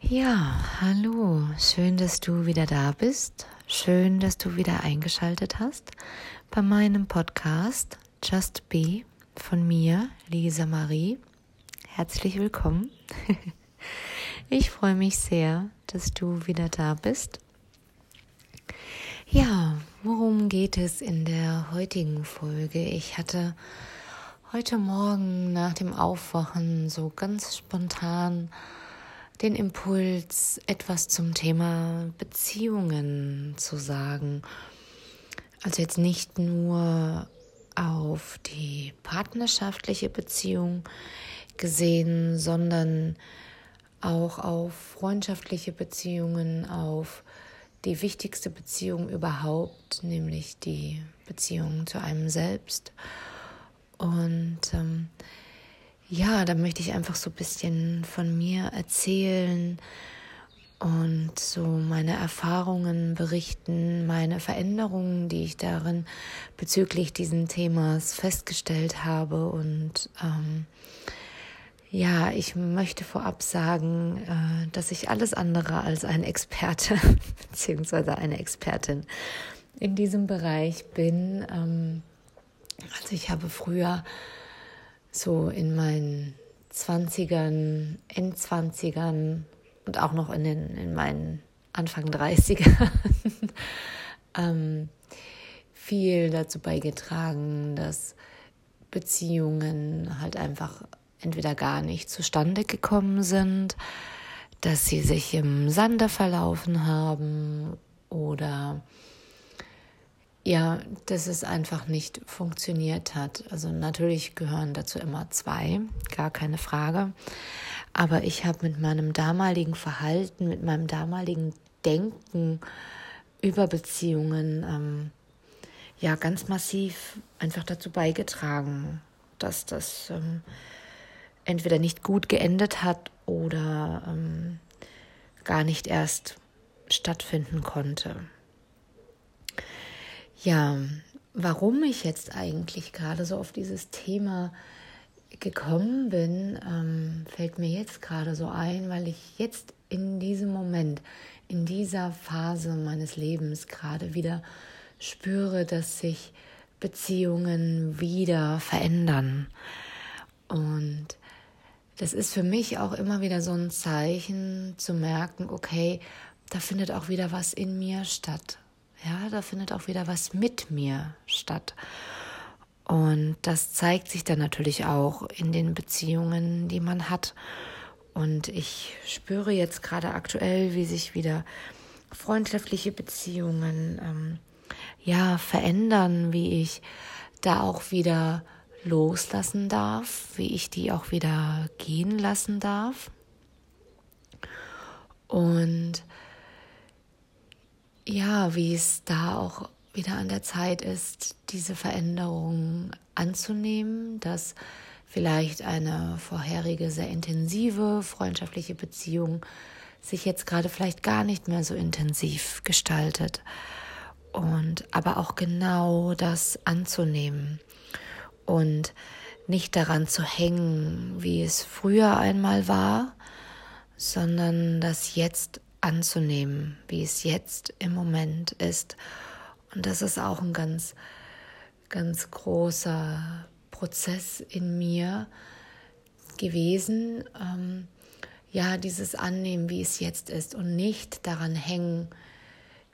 Ja, hallo, schön, dass du wieder da bist. Schön, dass du wieder eingeschaltet hast bei meinem Podcast Just Be von mir, Lisa Marie. Herzlich willkommen. Ich freue mich sehr, dass du wieder da bist. Ja, worum geht es in der heutigen Folge? Ich hatte heute Morgen nach dem Aufwachen so ganz spontan den Impuls, etwas zum Thema Beziehungen zu sagen. Also jetzt nicht nur auf die partnerschaftliche Beziehung gesehen, sondern auch auf freundschaftliche Beziehungen, auf die wichtigste Beziehung überhaupt, nämlich die Beziehung zu einem selbst. Und ähm, ja, da möchte ich einfach so ein bisschen von mir erzählen und so meine Erfahrungen berichten, meine Veränderungen, die ich darin bezüglich diesen Themas festgestellt habe und ähm, ja, ich möchte vorab sagen, äh, dass ich alles andere als ein Experte bzw. eine Expertin in diesem Bereich bin. Ähm, also ich habe früher so in meinen Zwanzigern, Endzwanzigern und auch noch in, den, in meinen Anfang 30ern ähm, viel dazu beigetragen, dass Beziehungen halt einfach entweder gar nicht zustande gekommen sind, dass sie sich im Sande verlaufen haben oder ja, dass es einfach nicht funktioniert hat. Also natürlich gehören dazu immer zwei, gar keine Frage. Aber ich habe mit meinem damaligen Verhalten, mit meinem damaligen Denken über Beziehungen ähm, ja ganz massiv einfach dazu beigetragen, dass das ähm, entweder nicht gut geendet hat oder ähm, gar nicht erst stattfinden konnte. Ja, warum ich jetzt eigentlich gerade so auf dieses Thema gekommen bin, ähm, fällt mir jetzt gerade so ein, weil ich jetzt in diesem Moment, in dieser Phase meines Lebens gerade wieder spüre, dass sich Beziehungen wieder verändern. Und das ist für mich auch immer wieder so ein Zeichen zu merken, okay, da findet auch wieder was in mir statt. Ja, da findet auch wieder was mit mir statt. Und das zeigt sich dann natürlich auch in den Beziehungen, die man hat. Und ich spüre jetzt gerade aktuell, wie sich wieder freundschaftliche Beziehungen ähm, ja verändern, wie ich da auch wieder loslassen darf, wie ich die auch wieder gehen lassen darf. Und ja, wie es da auch wieder an der Zeit ist, diese Veränderung anzunehmen, dass vielleicht eine vorherige sehr intensive freundschaftliche Beziehung sich jetzt gerade vielleicht gar nicht mehr so intensiv gestaltet. Und aber auch genau das anzunehmen und nicht daran zu hängen, wie es früher einmal war, sondern das jetzt anzunehmen, wie es jetzt im Moment ist. Und das ist auch ein ganz, ganz großer Prozess in mir gewesen. Ähm, ja, dieses Annehmen, wie es jetzt ist und nicht daran hängen,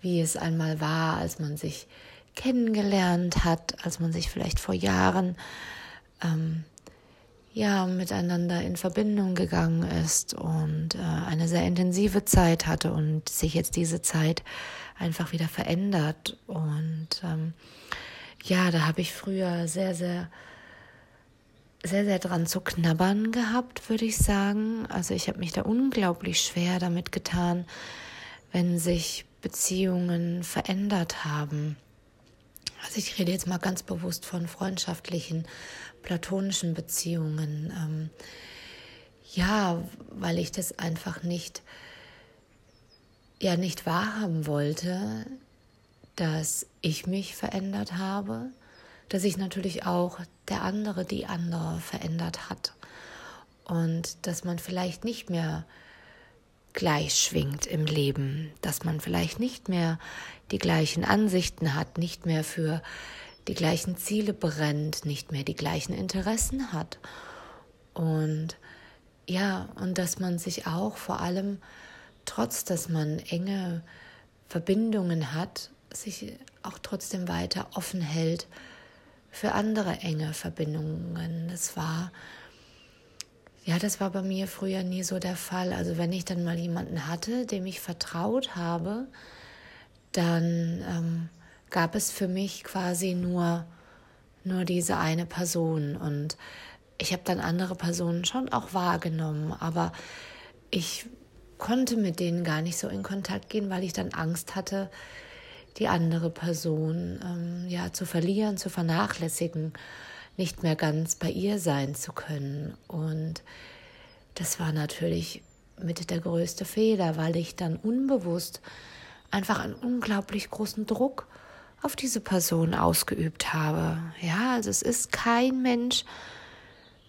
wie es einmal war, als man sich kennengelernt hat, als man sich vielleicht vor Jahren ähm, ja miteinander in Verbindung gegangen ist und äh, eine sehr intensive Zeit hatte und sich jetzt diese Zeit einfach wieder verändert und ähm, ja, da habe ich früher sehr sehr sehr sehr dran zu knabbern gehabt, würde ich sagen. Also ich habe mich da unglaublich schwer damit getan, wenn sich Beziehungen verändert haben also ich rede jetzt mal ganz bewusst von freundschaftlichen, platonischen Beziehungen. Ähm, ja, weil ich das einfach nicht, ja, nicht wahrhaben wollte, dass ich mich verändert habe, dass sich natürlich auch der andere, die andere verändert hat und dass man vielleicht nicht mehr gleich schwingt im Leben, dass man vielleicht nicht mehr die gleichen Ansichten hat, nicht mehr für die gleichen Ziele brennt, nicht mehr die gleichen Interessen hat. Und ja, und dass man sich auch vor allem, trotz dass man enge Verbindungen hat, sich auch trotzdem weiter offen hält für andere enge Verbindungen. Das war, ja, das war bei mir früher nie so der Fall. Also wenn ich dann mal jemanden hatte, dem ich vertraut habe, dann ähm, gab es für mich quasi nur, nur diese eine Person. Und ich habe dann andere Personen schon auch wahrgenommen, aber ich konnte mit denen gar nicht so in Kontakt gehen, weil ich dann Angst hatte, die andere Person ähm, ja zu verlieren, zu vernachlässigen, nicht mehr ganz bei ihr sein zu können. Und das war natürlich mit der größte Fehler, weil ich dann unbewusst einfach einen unglaublich großen Druck auf diese Person ausgeübt habe. Ja, also es ist kein Mensch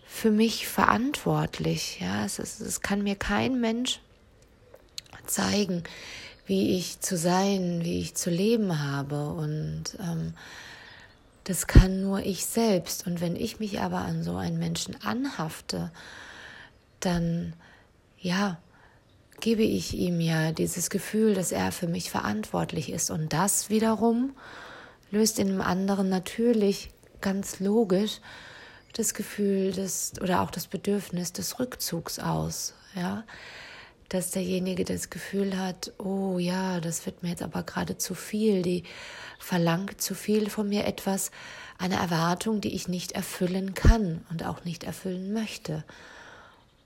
für mich verantwortlich. Ja, es, ist, es kann mir kein Mensch zeigen, wie ich zu sein, wie ich zu leben habe. Und ähm, das kann nur ich selbst. Und wenn ich mich aber an so einen Menschen anhafte, dann ja, gebe ich ihm ja dieses Gefühl, dass er für mich verantwortlich ist. Und das wiederum löst in dem anderen natürlich ganz logisch das Gefühl des oder auch das Bedürfnis des Rückzugs aus. Ja, dass derjenige das Gefühl hat, oh ja, das wird mir jetzt aber gerade zu viel, die verlangt zu viel von mir etwas, eine Erwartung, die ich nicht erfüllen kann und auch nicht erfüllen möchte.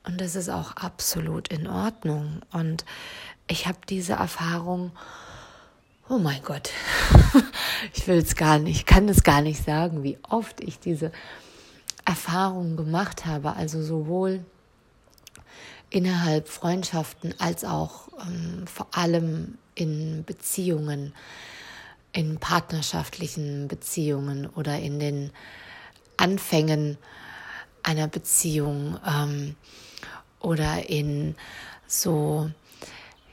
Und das ist auch absolut in Ordnung. Und ich habe diese Erfahrung, oh mein Gott, ich will es gar nicht, kann es gar nicht sagen, wie oft ich diese Erfahrung gemacht habe. Also sowohl innerhalb Freundschaften als auch ähm, vor allem in Beziehungen, in partnerschaftlichen Beziehungen oder in den Anfängen einer Beziehung ähm, oder in so,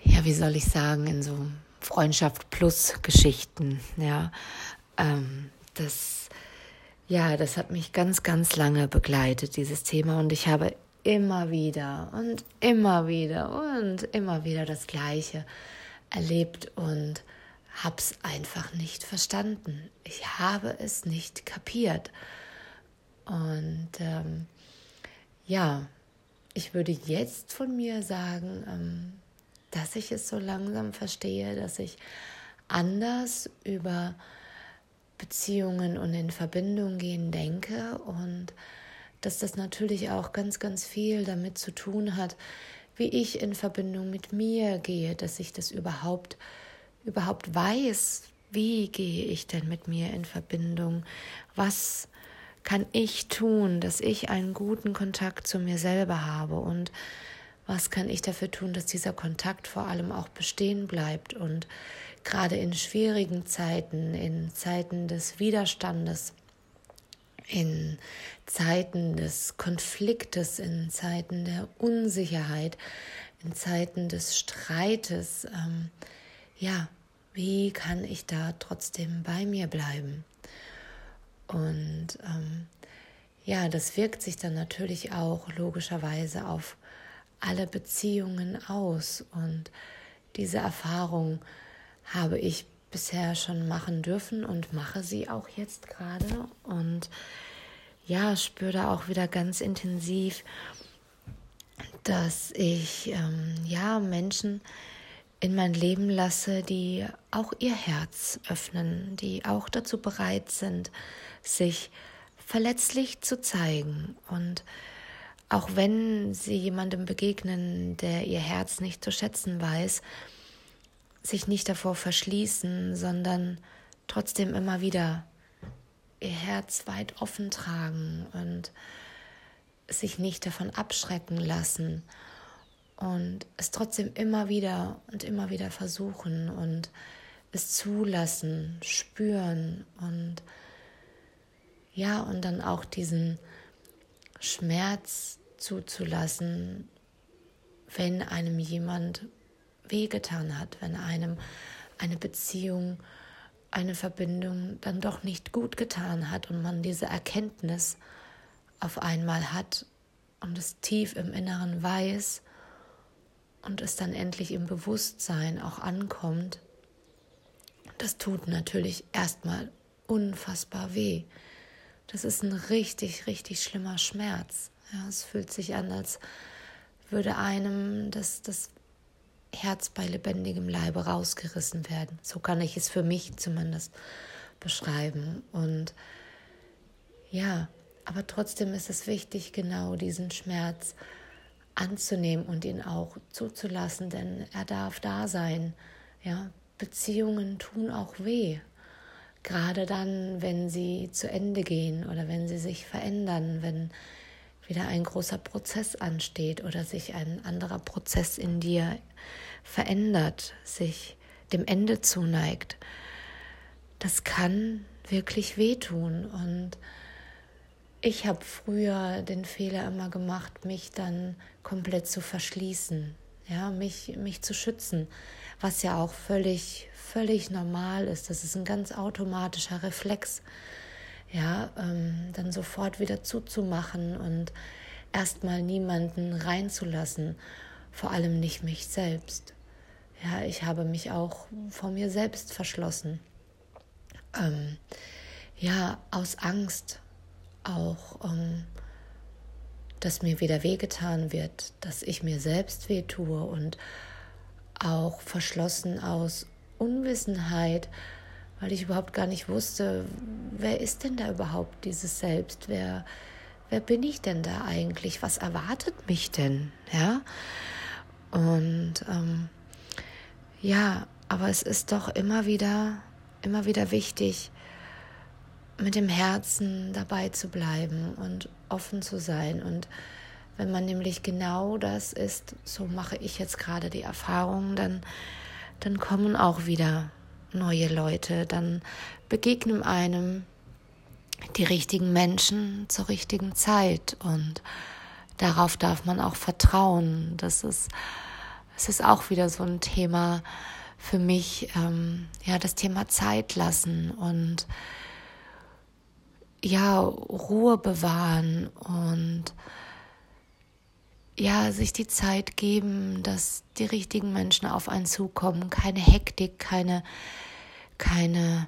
ja, wie soll ich sagen, in so Freundschaft plus Geschichten, ja, ähm, das, ja, das hat mich ganz, ganz lange begleitet, dieses Thema, und ich habe immer wieder und immer wieder und immer wieder das Gleiche erlebt und hab's einfach nicht verstanden. Ich habe es nicht kapiert. Und ähm, ja, ich würde jetzt von mir sagen, ähm, dass ich es so langsam verstehe, dass ich anders über Beziehungen und in Verbindung gehen denke und dass das natürlich auch ganz, ganz viel damit zu tun hat, wie ich in Verbindung mit mir gehe, dass ich das überhaupt, überhaupt weiß, wie gehe ich denn mit mir in Verbindung, was kann ich tun, dass ich einen guten Kontakt zu mir selber habe und was kann ich dafür tun, dass dieser Kontakt vor allem auch bestehen bleibt und gerade in schwierigen Zeiten, in Zeiten des Widerstandes, in Zeiten des Konfliktes, in Zeiten der Unsicherheit, in Zeiten des Streites, ähm, ja, wie kann ich da trotzdem bei mir bleiben? Und ähm, ja, das wirkt sich dann natürlich auch logischerweise auf alle Beziehungen aus. Und diese Erfahrung habe ich bisher schon machen dürfen und mache sie auch jetzt gerade. Und ja, spüre da auch wieder ganz intensiv, dass ich ähm, ja Menschen in mein Leben lasse, die auch ihr Herz öffnen, die auch dazu bereit sind, sich verletzlich zu zeigen. Und auch wenn sie jemandem begegnen, der ihr Herz nicht zu schätzen weiß, sich nicht davor verschließen, sondern trotzdem immer wieder ihr Herz weit offen tragen und sich nicht davon abschrecken lassen und es trotzdem immer wieder und immer wieder versuchen und es zulassen, spüren und ja, und dann auch diesen Schmerz zuzulassen, wenn einem jemand wehgetan hat, wenn einem eine Beziehung, eine Verbindung dann doch nicht gut getan hat und man diese Erkenntnis auf einmal hat und es tief im Inneren weiß und es dann endlich im Bewusstsein auch ankommt, das tut natürlich erstmal unfassbar weh. Das ist ein richtig, richtig schlimmer Schmerz. Ja, es fühlt sich an, als würde einem das, das Herz bei lebendigem Leibe rausgerissen werden. So kann ich es für mich zumindest beschreiben. Und ja, aber trotzdem ist es wichtig, genau diesen Schmerz anzunehmen und ihn auch zuzulassen, denn er darf da sein. Ja, Beziehungen tun auch weh. Gerade dann, wenn sie zu Ende gehen oder wenn sie sich verändern, wenn wieder ein großer Prozess ansteht oder sich ein anderer Prozess in dir verändert, sich dem Ende zuneigt. Das kann wirklich wehtun und ich habe früher den Fehler immer gemacht, mich dann komplett zu verschließen, ja, mich, mich zu schützen, was ja auch völlig, völlig normal ist. Das ist ein ganz automatischer Reflex, ja, ähm, dann sofort wieder zuzumachen und erstmal niemanden reinzulassen, vor allem nicht mich selbst. Ja, ich habe mich auch vor mir selbst verschlossen. Ähm, ja, aus Angst auch, ähm, dass mir wieder wehgetan wird, dass ich mir selbst wehtue und auch verschlossen aus Unwissenheit, weil ich überhaupt gar nicht wusste, wer ist denn da überhaupt dieses Selbst? Wer, wer bin ich denn da eigentlich? Was erwartet mich denn? Ja. Und ähm, ja, aber es ist doch immer wieder, immer wieder wichtig, mit dem Herzen dabei zu bleiben und offen zu sein. Und wenn man nämlich genau das ist, so mache ich jetzt gerade die Erfahrung, dann, dann kommen auch wieder neue Leute, dann begegnen einem die richtigen Menschen zur richtigen Zeit und darauf darf man auch vertrauen. Das ist, das ist auch wieder so ein Thema für mich, ähm, ja, das Thema Zeit lassen und ja, Ruhe bewahren und ja, sich die Zeit geben, dass die richtigen Menschen auf einen zukommen, keine Hektik, keine, keine,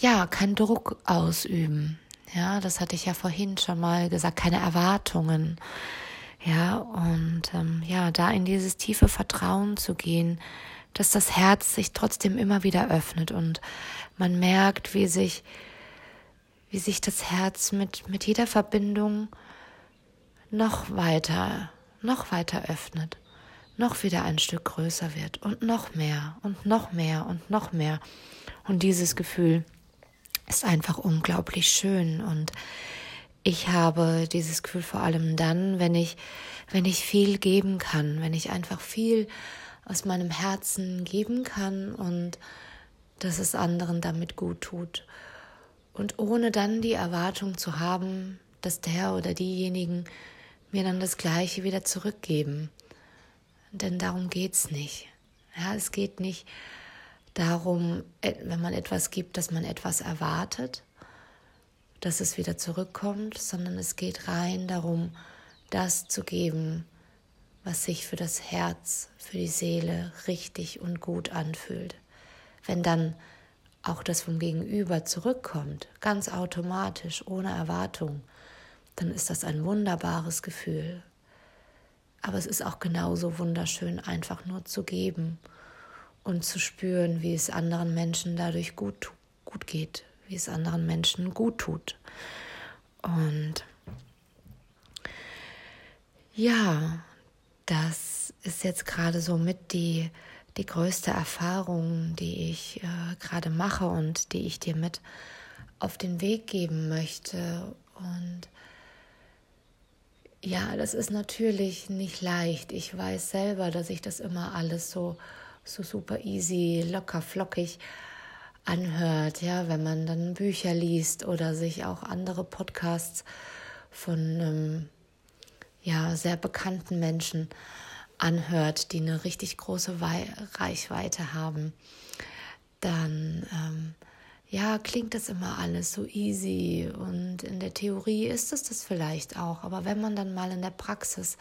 ja, kein Druck ausüben. Ja, das hatte ich ja vorhin schon mal gesagt, keine Erwartungen. Ja, und ähm, ja, da in dieses tiefe Vertrauen zu gehen, dass das Herz sich trotzdem immer wieder öffnet und man merkt, wie sich wie sich das Herz mit, mit jeder Verbindung noch weiter, noch weiter öffnet, noch wieder ein Stück größer wird und noch mehr und noch mehr und noch mehr. Und dieses Gefühl ist einfach unglaublich schön und ich habe dieses Gefühl vor allem dann, wenn ich, wenn ich viel geben kann, wenn ich einfach viel aus meinem Herzen geben kann und dass es anderen damit gut tut und ohne dann die Erwartung zu haben, dass der oder diejenigen mir dann das Gleiche wieder zurückgeben. Denn darum geht's nicht. Ja, es geht nicht darum, wenn man etwas gibt, dass man etwas erwartet, dass es wieder zurückkommt, sondern es geht rein darum, das zu geben, was sich für das Herz, für die Seele richtig und gut anfühlt. Wenn dann auch das vom Gegenüber zurückkommt, ganz automatisch, ohne Erwartung, dann ist das ein wunderbares Gefühl. Aber es ist auch genauso wunderschön, einfach nur zu geben und zu spüren, wie es anderen Menschen dadurch gut, gut geht, wie es anderen Menschen gut tut. Und ja, das ist jetzt gerade so mit die die größte Erfahrung, die ich äh, gerade mache und die ich dir mit auf den Weg geben möchte. Und ja, das ist natürlich nicht leicht. Ich weiß selber, dass ich das immer alles so, so super easy, locker, flockig anhört, ja, wenn man dann Bücher liest oder sich auch andere Podcasts von ähm, ja, sehr bekannten Menschen anhört, die eine richtig große Reichweite haben, dann ähm, ja, klingt das immer alles so easy und in der Theorie ist es das vielleicht auch, aber wenn man dann mal in der Praxis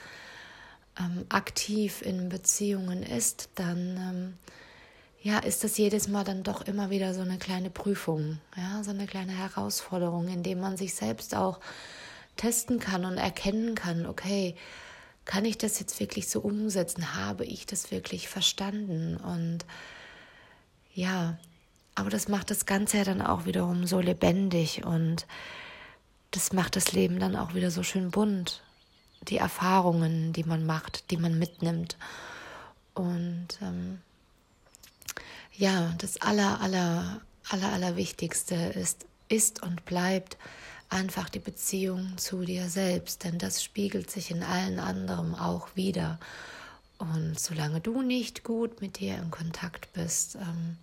ähm, aktiv in Beziehungen ist, dann ähm, ja, ist das jedes Mal dann doch immer wieder so eine kleine Prüfung, ja, so eine kleine Herausforderung, in dem man sich selbst auch testen kann und erkennen kann, okay, kann ich das jetzt wirklich so umsetzen? Habe ich das wirklich verstanden? Und ja, aber das macht das Ganze ja dann auch wiederum so lebendig und das macht das Leben dann auch wieder so schön bunt. Die Erfahrungen, die man macht, die man mitnimmt. Und ähm, ja, das aller, aller, aller, aller Wichtigste ist, ist und bleibt einfach die Beziehung zu dir selbst, denn das spiegelt sich in allen anderen auch wieder. Und solange du nicht gut mit dir in Kontakt bist, ähm,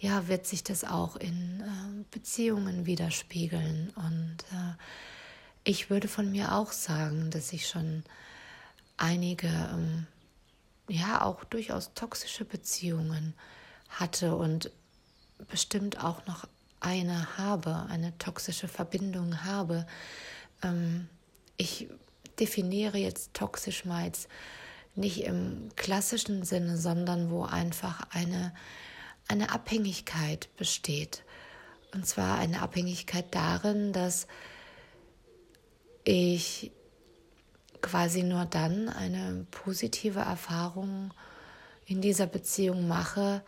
ja, wird sich das auch in äh, Beziehungen widerspiegeln. Und äh, ich würde von mir auch sagen, dass ich schon einige, ähm, ja, auch durchaus toxische Beziehungen hatte und bestimmt auch noch eine habe, eine toxische Verbindung habe. Ähm, ich definiere jetzt toxisch mal jetzt nicht im klassischen Sinne, sondern wo einfach eine eine Abhängigkeit besteht. Und zwar eine Abhängigkeit darin, dass ich quasi nur dann eine positive Erfahrung in dieser Beziehung mache,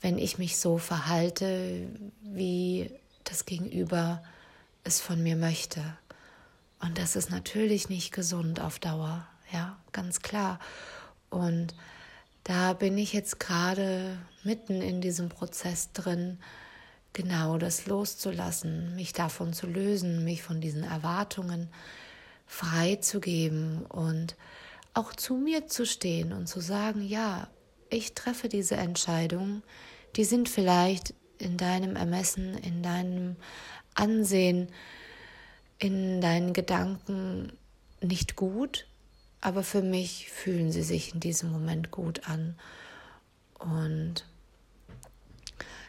wenn ich mich so verhalte, wie das Gegenüber es von mir möchte. Und das ist natürlich nicht gesund auf Dauer, ja, ganz klar. Und da bin ich jetzt gerade mitten in diesem Prozess drin, genau das loszulassen, mich davon zu lösen, mich von diesen Erwartungen freizugeben und auch zu mir zu stehen und zu sagen, ja, ich treffe diese Entscheidungen, die sind vielleicht in deinem Ermessen, in deinem Ansehen, in deinen Gedanken nicht gut, aber für mich fühlen sie sich in diesem Moment gut an. Und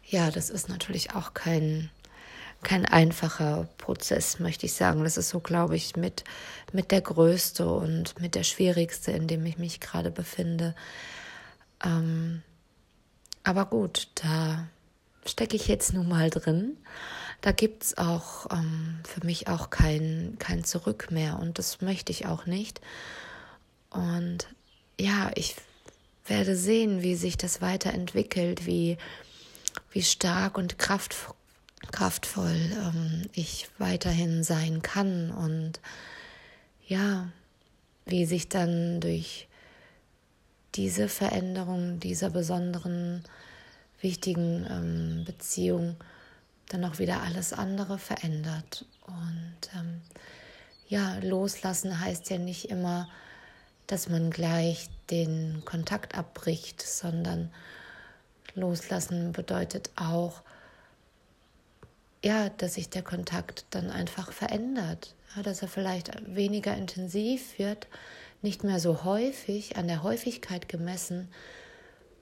ja, das ist natürlich auch kein, kein einfacher Prozess, möchte ich sagen. Das ist so, glaube ich, mit, mit der größte und mit der schwierigste, in dem ich mich gerade befinde. Ähm, aber gut, da stecke ich jetzt nun mal drin. Da gibt es auch ähm, für mich auch kein, kein Zurück mehr und das möchte ich auch nicht. Und ja, ich werde sehen, wie sich das weiterentwickelt, wie, wie stark und kraft, kraftvoll ähm, ich weiterhin sein kann und ja, wie sich dann durch diese Veränderung dieser besonderen, wichtigen ähm, Beziehung dann auch wieder alles andere verändert. Und ähm, ja, loslassen heißt ja nicht immer, dass man gleich den Kontakt abbricht, sondern loslassen bedeutet auch, ja, dass sich der Kontakt dann einfach verändert, ja, dass er vielleicht weniger intensiv wird, nicht mehr so häufig, an der Häufigkeit gemessen,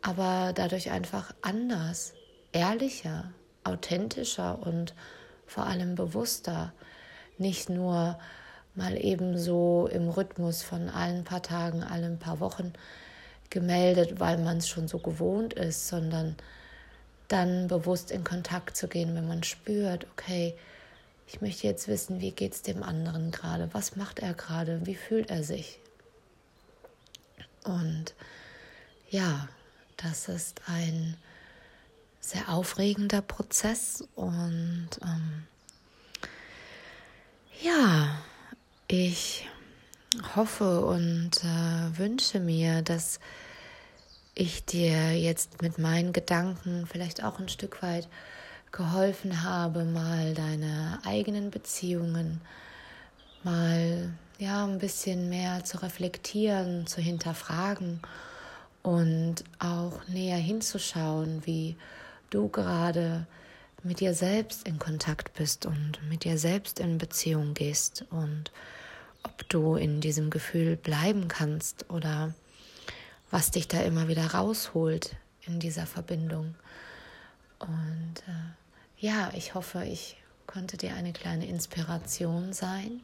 aber dadurch einfach anders, ehrlicher, authentischer und vor allem bewusster, nicht nur mal eben so im Rhythmus von allen paar Tagen, allen paar Wochen gemeldet, weil man es schon so gewohnt ist, sondern dann bewusst in Kontakt zu gehen, wenn man spürt, okay, ich möchte jetzt wissen, wie geht es dem anderen gerade, was macht er gerade, wie fühlt er sich. Und ja, das ist ein sehr aufregender Prozess und ähm, ja, ich hoffe und äh, wünsche mir, dass ich dir jetzt mit meinen Gedanken vielleicht auch ein Stück weit geholfen habe, mal deine eigenen Beziehungen mal ja ein bisschen mehr zu reflektieren, zu hinterfragen und auch näher hinzuschauen, wie du gerade mit dir selbst in Kontakt bist und mit dir selbst in Beziehung gehst und ob du in diesem Gefühl bleiben kannst oder was dich da immer wieder rausholt in dieser Verbindung. Und äh, ja, ich hoffe, ich konnte dir eine kleine Inspiration sein.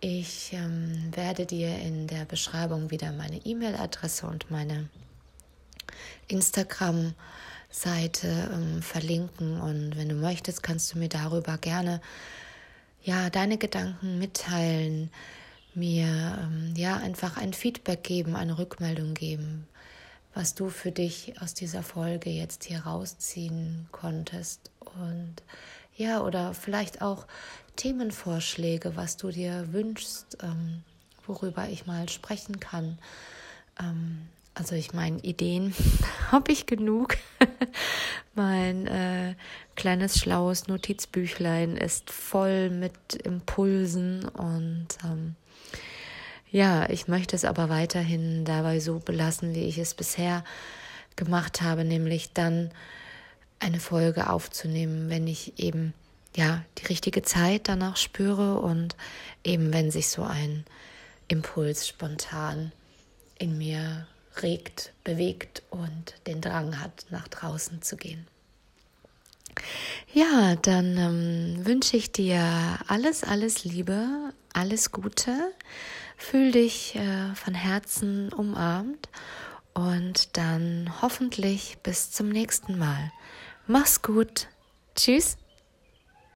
Ich ähm, werde dir in der Beschreibung wieder meine E-Mail-Adresse und meine Instagram-Seite ähm, verlinken. Und wenn du möchtest, kannst du mir darüber gerne ja deine Gedanken mitteilen, mir ähm, ja einfach ein Feedback geben, eine Rückmeldung geben, was du für dich aus dieser Folge jetzt hier rausziehen konntest und ja oder vielleicht auch Themenvorschläge, was du dir wünschst, ähm, worüber ich mal sprechen kann. Ähm, also ich meine, Ideen habe ich genug. mein äh, kleines schlaues Notizbüchlein ist voll mit Impulsen und ähm, ja, ich möchte es aber weiterhin dabei so belassen, wie ich es bisher gemacht habe, nämlich dann eine Folge aufzunehmen, wenn ich eben ja die richtige Zeit danach spüre und eben wenn sich so ein Impuls spontan in mir regt, bewegt und den Drang hat, nach draußen zu gehen. Ja, dann ähm, wünsche ich dir alles, alles Liebe, alles Gute. Fühl dich äh, von Herzen umarmt und dann hoffentlich bis zum nächsten Mal. Mach's gut. Tschüss.